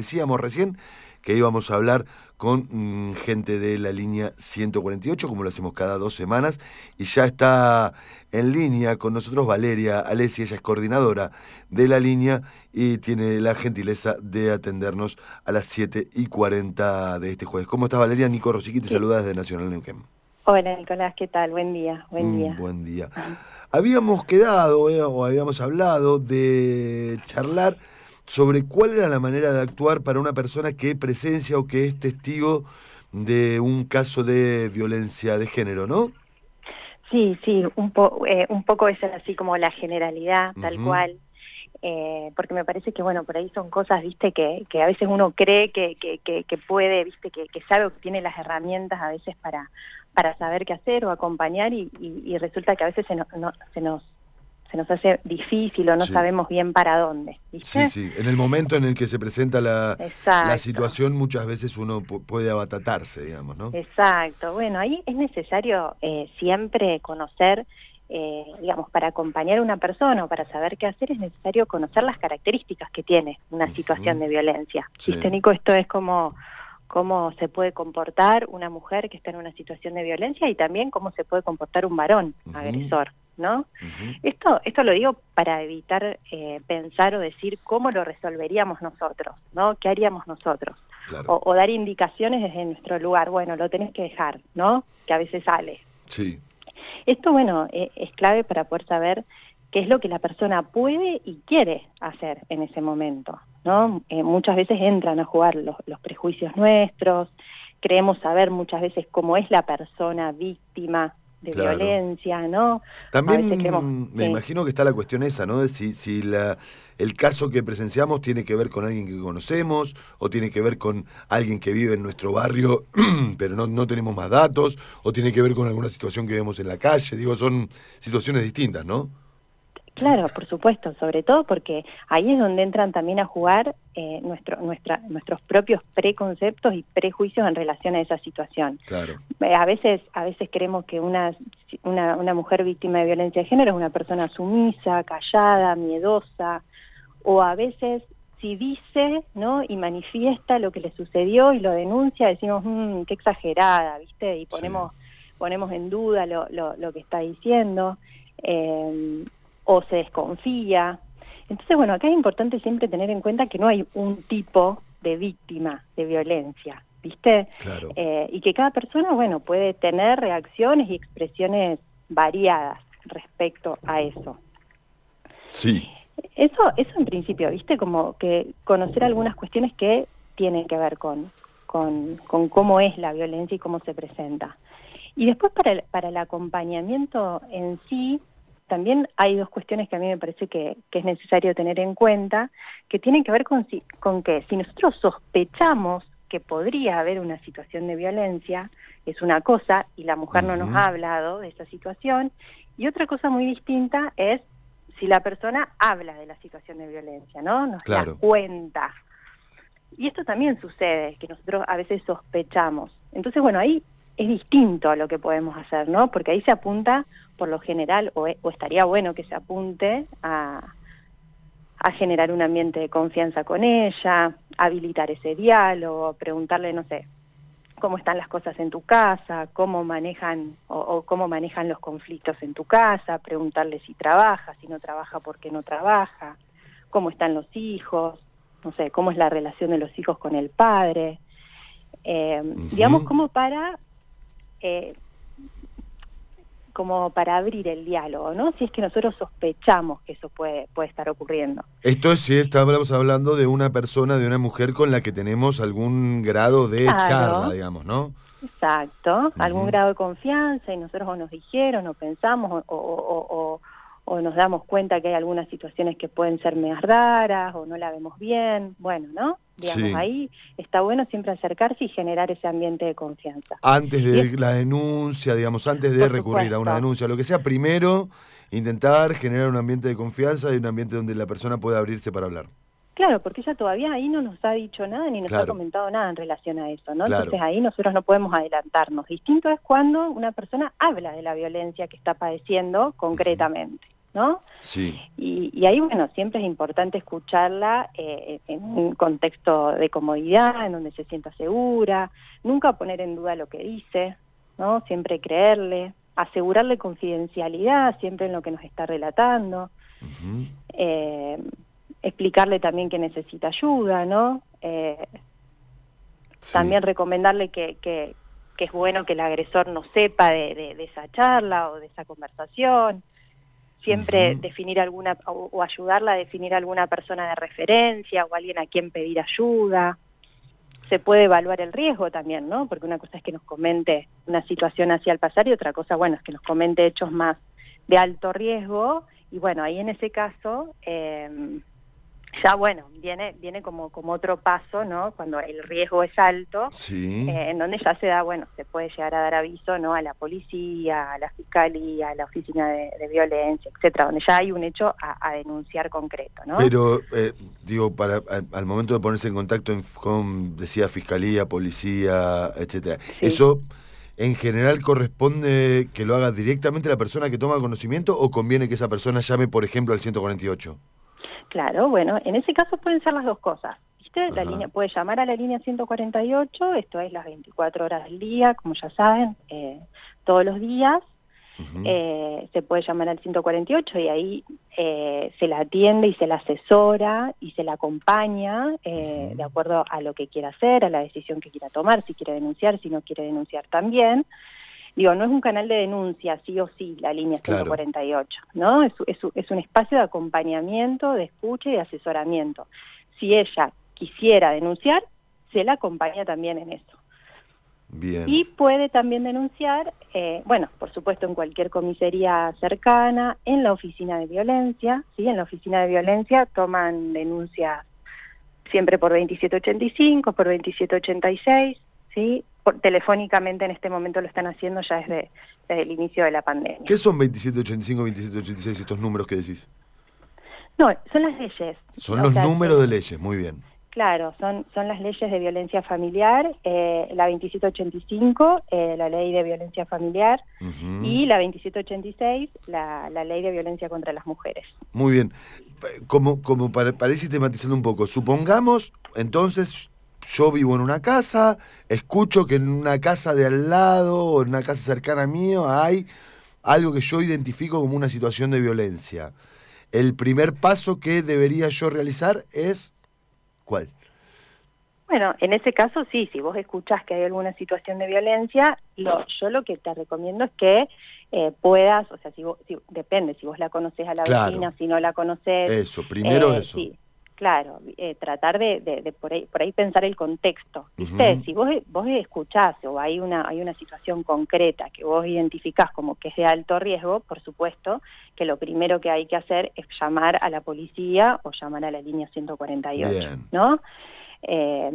Decíamos recién que íbamos a hablar con mm, gente de la línea 148, como lo hacemos cada dos semanas, y ya está en línea con nosotros Valeria Alessi, ella es coordinadora de la línea y tiene la gentileza de atendernos a las 7 y 40 de este jueves. ¿Cómo estás Valeria? Nico Rosiqui te saluda desde Nacional Neuquén. Hola Nicolás, ¿qué tal? Buen día, buen Mm, día. buen día. Habíamos quedado eh, o habíamos hablado de charlar sobre cuál era la manera de actuar para una persona que presencia o que es testigo de un caso de violencia de género, ¿no? Sí, sí, un, po- eh, un poco es así como la generalidad, tal cual. Eh, porque me parece que, bueno, por ahí son cosas, viste, que, que a veces uno cree que, que, que, que puede, viste, que, que sabe o que tiene las herramientas a veces para, para saber qué hacer o acompañar y, y- y resulta que a veces se nos, no- se nos, se nos hace difícil o no Sí. sabemos bien para dónde, ¿viste? Sí, sí. En el momento en el que se presenta la, situación, muchas veces uno pu- puede abatatarse, digamos, ¿no? Exacto, bueno, ahí es necesario eh, siempre conocer, eh, digamos, para acompañar a una persona o para saber qué hacer, es necesario conocer las características que tiene una situación de violencia. Sí. ¿Viste, Nico? Esto es como cómo se puede comportar una mujer que está en una situación de violencia y también cómo se puede comportar un varón agresor, ¿no? Esto, esto lo digo para evitar eh, pensar o decir cómo lo resolveríamos nosotros, ¿no? ¿Qué haríamos nosotros? Claro. o, o dar indicaciones desde nuestro lugar. Bueno, lo tenés que dejar, ¿no? Que a veces sale. Sí. Esto, bueno, e- es clave para poder saber qué es lo que la persona puede y quiere hacer en ese momento, ¿no? Eh, muchas veces entran a jugar los, los prejuicios nuestros, creemos saber muchas veces cómo es la persona víctima de Claro. violencia, ¿no? También creemos- me sí. imagino que está la cuestión esa, ¿no? De si, si la, el caso que presenciamos tiene que ver con alguien que conocemos o tiene que ver con alguien que vive en nuestro barrio, pero no, no tenemos más datos, o tiene que ver con alguna situación que vemos en la calle. Digo, son situaciones distintas, ¿no? Claro, por supuesto, sobre todo porque ahí es donde entran también a jugar eh, nuestro, nuestra, nuestros propios preconceptos y prejuicios en relación a esa situación. Claro. Eh, A veces, a veces creemos que una, una, una mujer víctima de violencia de género es una persona sumisa, callada, miedosa, o a veces si dice ¿no? y manifiesta lo que le sucedió y lo denuncia, decimos, "Mm, qué exagerada, ¿viste? Y ponemos, ponemos en duda lo, lo, lo que está diciendo, eh, o se desconfía. Entonces, bueno, acá es importante siempre tener en cuenta que no hay un tipo de víctima de violencia, ¿viste? Claro. Eh, y que cada persona, bueno, puede tener reacciones y expresiones variadas respecto a eso. Sí. Eso, eso en principio, ¿viste? Como que conocer algunas cuestiones que tienen que ver con, con, con cómo es la violencia y cómo se presenta. Y después para el, para el acompañamiento en sí, también hay dos cuestiones que a mí me parece que, que es necesario tener en cuenta, que tienen que ver con, si, con que si nosotros sospechamos que podría haber una situación de violencia, es una cosa, y la mujer no nos ha hablado de esa situación, y otra cosa muy distinta es si la persona habla de la situación de violencia, ¿no? Nos Claro. la cuenta. Y esto también sucede, que nosotros a veces sospechamos. Entonces, bueno, ahí es distinto a lo que podemos hacer, ¿no? Porque ahí se apunta, por lo general, o, e- o estaría bueno que se apunte a, a generar un ambiente de confianza con ella, habilitar ese diálogo, preguntarle, no sé, cómo están las cosas en tu casa, cómo manejan o, o cómo manejan los conflictos en tu casa, preguntarle si trabaja, si no trabaja, por qué no trabaja, cómo están los hijos, no sé, cómo es la relación de los hijos con el padre, eh, digamos como para eh, como para abrir el diálogo, ¿no? Si es que nosotros sospechamos que eso puede puede estar ocurriendo. Esto es si estamos hablando de una persona, de una mujer con la que tenemos algún grado de Claro. charla, digamos, ¿no? Exacto, algún grado de confianza y nosotros o nos dijeron o pensamos o, o- o- o- nos damos cuenta que hay algunas situaciones que pueden ser más raras o no la vemos bien, bueno, ¿no? Digamos, Sí. ahí está bueno siempre acercarse y generar ese ambiente de confianza. Antes de la denuncia, digamos, antes de Por recurrir a una denuncia, lo que sea, primero intentar generar un ambiente de confianza y un ambiente donde la persona pueda abrirse para hablar. Claro, porque ella todavía ahí no nos ha dicho nada ni nos Claro. ha comentado nada en relación a eso, ¿no? Claro. Entonces ahí nosotros no podemos adelantarnos. Distinto es cuando una persona habla de la violencia que está padeciendo concretamente, ¿no? Sí. Y, ahí, bueno, siempre es importante escucharla eh, en un contexto de comodidad, en donde se sienta segura, nunca poner en duda lo que dice, ¿no? Siempre creerle, asegurarle confidencialidad siempre en lo que nos está relatando, eh, explicarle también que necesita ayuda, ¿no? Eh, también recomendarle que, que, es bueno que el agresor no sepa de, esa charla o de esa conversación, siempre definir alguna, o, ayudarla a definir alguna persona de referencia o alguien a quien pedir ayuda. Se puede evaluar el riesgo también, ¿no? Porque una cosa es que nos comente una situación hacia el pasar y otra cosa, bueno, es que nos comente hechos más de alto riesgo. Y bueno, ahí en ese caso... Eh, ya bueno, viene, viene como, como otro paso, ¿no? Cuando el riesgo es alto, eh, en donde ya se da, bueno, se puede llegar a dar aviso, ¿no? A la policía, a la fiscalía, a la oficina de, violencia, etcétera, donde ya hay un hecho a, denunciar concreto, ¿no? Pero, eh, digo, para al, momento de ponerse en contacto con, decía, fiscalía, policía, etcétera, eso... ¿En general corresponde que lo haga directamente la persona que toma conocimiento o conviene que esa persona llame, por ejemplo, al 148? Claro, bueno, en ese caso pueden ser las dos cosas. ¿Viste? La línea puede llamar a la línea 148, esto es las 24 horas del día, como ya saben, eh, todos los días. Eh, se puede llamar al 148 y ahí eh, se la atiende y se la asesora y se la acompaña de acuerdo a lo que quiera hacer, a la decisión que quiera tomar, si quiere denunciar, si no quiere denunciar también. Digo, no es un canal de denuncia, sí o sí, la línea 148, ¿no? Es, es, un espacio de acompañamiento, de escucha y de asesoramiento. Si ella quisiera denunciar, se la acompaña también en eso. Bien. Y puede también denunciar, eh, bueno, por supuesto en cualquier comisaría cercana, en la oficina de violencia, ¿sí? En la oficina de violencia toman denuncias siempre por 2785, por 2786, ¿sí? Telefónicamente en este momento lo están haciendo ya desde, el inicio de la pandemia. ¿Qué son 2785, 2786 estos números que decís? No, son las leyes. Son los números de leyes, muy bien. Claro, son, son las leyes de violencia familiar, eh, la 2785, eh, la ley de violencia familiar, y la 2786, la, la ley de violencia contra las mujeres. Muy bien. Como, como para, para ir sistematizando un poco, supongamos entonces yo vivo en una casa, escucho que en una casa de al lado o en una casa cercana a mío hay algo que yo identifico como una situación de violencia. El primer paso que debería yo realizar es ¿cuál? Bueno, en ese caso sí, si vos escuchás que hay alguna situación de violencia, lo, yo lo que te recomiendo es que eh, puedas, o sea, si, depende, si vos la conoces a la vecina, si no la conoces. Eso, primero eh, eso. Claro, eh, tratar de, por, ahí, por, ahí, pensar el contexto. ¿Viste? Si vos, vos escuchás o hay una, hay una situación concreta que vos identificás como que es de alto riesgo, por supuesto que lo primero que hay que hacer es llamar a la policía o llamar a la línea 148, ¿no? Eh,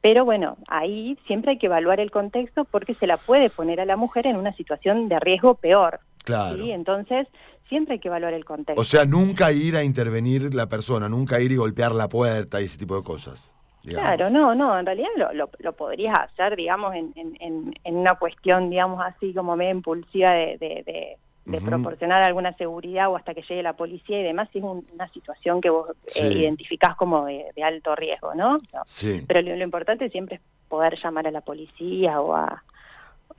pero bueno, ahí siempre hay que evaluar el contexto porque se la puede poner a la mujer en una situación de riesgo peor. Claro. Entonces, siempre hay que evaluar el contexto. O sea, nunca ir a intervenir la persona, nunca ir y golpear la puerta y ese tipo de cosas. Claro, no, no, en realidad lo, lo, podrías hacer, digamos, en, en, en, una cuestión, digamos, así como medio impulsiva de, de, de, proporcionar alguna seguridad o hasta que llegue la policía y demás, si es una situación que vos eh, identificás como de, alto riesgo, ¿no? Sí. Pero lo importante siempre es poder llamar a la policía o a,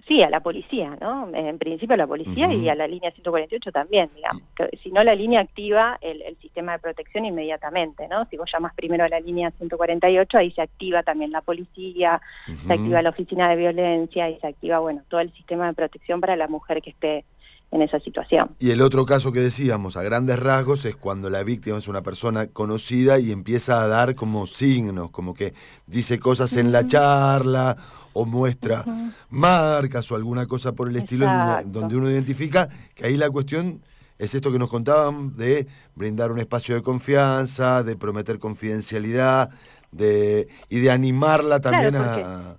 Sí, a la policía, ¿no? En principio a la policía y a la línea 148 también, digamos. si no, la línea activa el, sistema de protección inmediatamente, ¿no? Si vos llamas primero a la línea 148, ahí se activa también la policía, se activa la oficina de violencia y se activa, bueno, todo el sistema de protección para la mujer que esté en esa situación. Y el otro caso que decíamos, a grandes rasgos, es cuando la víctima es una persona conocida y empieza a dar como signos, como que dice cosas en la charla o muestra marcas o alguna cosa por el estilo donde uno identifica que ahí la cuestión es esto que nos contaban de brindar un espacio de confianza, de prometer confidencialidad de, y de animarla también a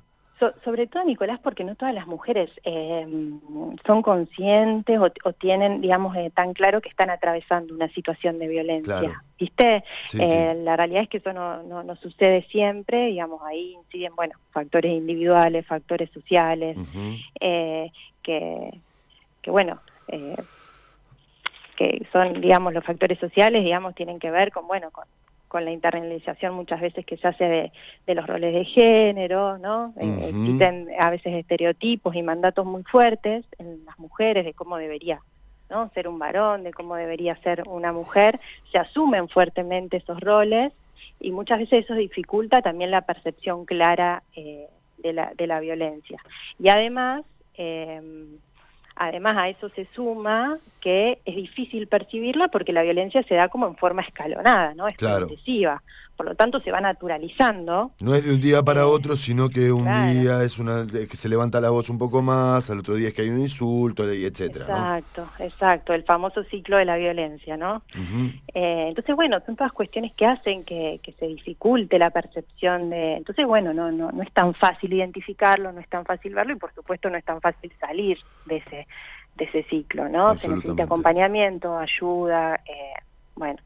sobre todo, Nicolás, porque no todas las mujeres em, son conscientes o, tienen, digamos, eh, tan claro que están atravesando una situación de violencia. ¿Viste? Eh, la realidad es que eso no, no, sucede siempre, digamos, ahí inciden, bueno, factores individuales, factores sociales, eh, que, que, bueno, que son, digamos, los factores sociales, digamos, tienen que ver con, bueno, con, con la internalización muchas veces que se hace de, de los roles de género, ¿no? Eh, existen a veces estereotipos y mandatos muy fuertes en las mujeres de cómo debería ¿no? ser un varón, de cómo debería ser una mujer, se asumen fuertemente esos roles y muchas veces eso dificulta también la percepción clara eh, de, la, de la violencia. Y además, eh, Además a eso se suma que es difícil percibirla porque la violencia se da como en forma escalonada, ¿no? Es claro por lo tanto se va naturalizando. No es de un día para otro, sino que un día es una que se levanta la voz un poco más, al otro día es que hay un insulto, y etcétera. Exacto, exacto, el famoso ciclo de la violencia, ¿no? Eh, entonces, bueno, son todas cuestiones que hacen que, se dificulte la percepción de... Entonces, bueno, no, no, no es tan fácil identificarlo, no es tan fácil verlo y por supuesto no es tan fácil salir de ese, de ese ciclo, ¿no? Se necesita acompañamiento, ayuda, eh, bueno,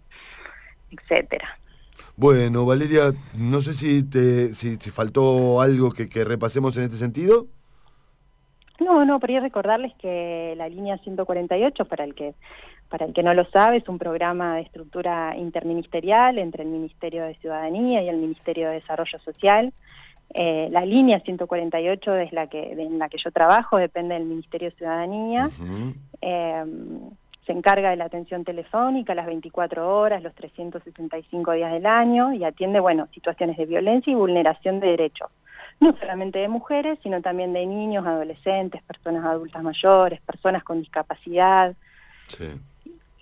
etcétera. Bueno, Valeria, no sé si te si, faltó algo que, repasemos en este sentido. No, no, quería recordarles que la línea 148, para el que para el que no lo sabe, es un programa de estructura interministerial entre el Ministerio de Ciudadanía y el Ministerio de Desarrollo Social. Eh, la línea 148 es la que en la que yo trabajo, depende del Ministerio de Ciudadanía se encarga de la atención telefónica las 24 horas, los 365 días del año y atiende, bueno, situaciones de violencia y vulneración de derechos, no solamente de mujeres, sino también de niños, adolescentes, personas adultas mayores, personas con discapacidad.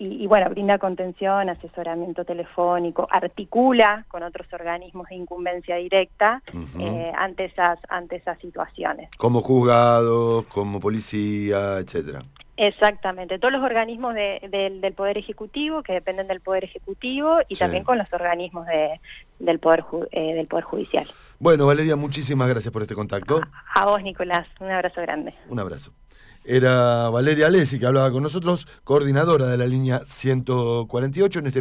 Y, bueno, brinda contención, asesoramiento telefónico, articula con otros organismos de incumbencia directa eh, ante, esas, ante esas situaciones. Como juzgados, como policía, etcétera. Exactamente, todos los organismos del Poder Ejecutivo que dependen del Poder Ejecutivo y también con los organismos del, poder, eh, del Poder Judicial. Bueno, Valeria, muchísimas gracias por este contacto. A, vos, Nicolás, un abrazo grande. Un abrazo. Era Valeria Alessi que hablaba con nosotros, coordinadora de la línea 148 en este